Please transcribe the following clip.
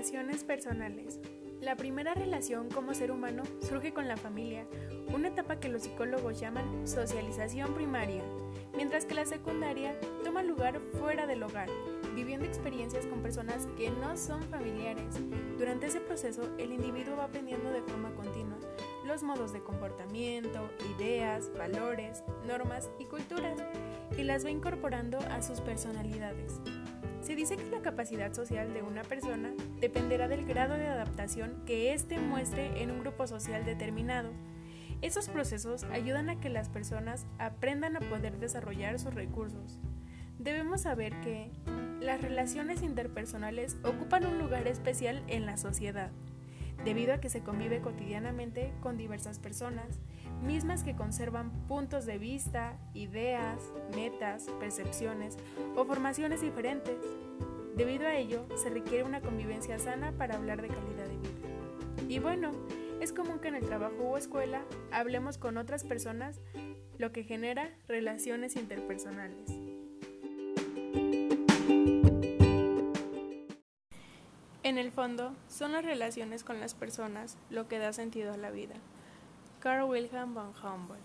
Interpersonales. La primera relación como ser humano surge con la familia, una etapa que los psicólogos llaman socialización primaria, mientras que la secundaria toma lugar fuera del hogar, viviendo experiencias con personas que no son familiares. Durante ese proceso, el individuo va aprendiendo de forma continua los modos de comportamiento, ideas, valores, normas y culturas, y las va incorporando a sus personalidades. Se dice que la capacidad social de una persona dependerá del grado de adaptación que éste muestre en un grupo social determinado. Esos procesos ayudan a que las personas aprendan a poder desarrollar sus recursos. Debemos saber que las relaciones interpersonales ocupan un lugar especial en la sociedad, debido a que se convive cotidianamente con diversas personas, mismas que conservan puntos de vista, ideas, metas, percepciones o formaciones diferentes. Debido a ello, se requiere una convivencia sana para hablar de calidad de vida. Y bueno, es común que en el trabajo o escuela hablemos con otras personas, lo que genera relaciones interpersonales. En el fondo, son las relaciones con las personas lo que da sentido a la vida. Carl Wilhelm von Humboldt